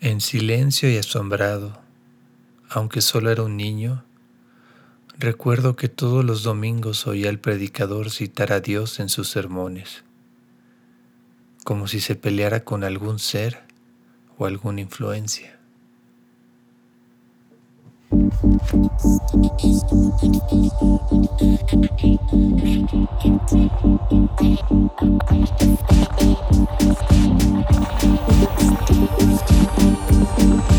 En silencio y asombrado, aunque solo era un niño, recuerdo que todos los domingos oía al predicador citar a Dios en sus sermones, como si se peleara con algún ser o alguna influencia.